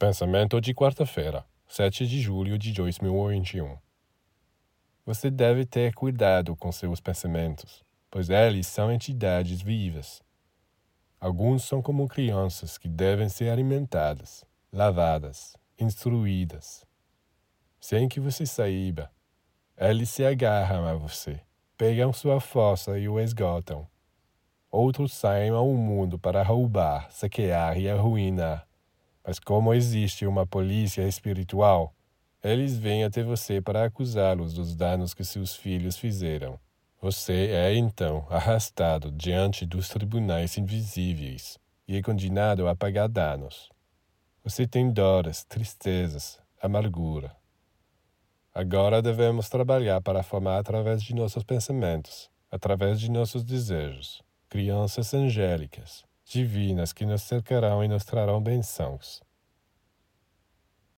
Pensamento de quarta-feira, 7 de julho de 2021. Você deve ter cuidado com seus pensamentos, pois eles são entidades vivas. Alguns são como crianças que devem ser alimentadas, lavadas, instruídas. Sem que você saiba, eles se agarram a você, pegam sua força e o esgotam. Outros saem ao mundo para roubar, saquear e arruinar. Mas como existe uma polícia espiritual, eles vêm até você para acusá-los dos danos que seus filhos fizeram. Você é então arrastado diante dos tribunais invisíveis e é condenado a pagar danos. Você tem dores, tristezas, amargura. Agora devemos trabalhar para formar através de nossos pensamentos, através de nossos desejos crianças angélicas, divinas que nos cercarão e nos trarão bênçãos.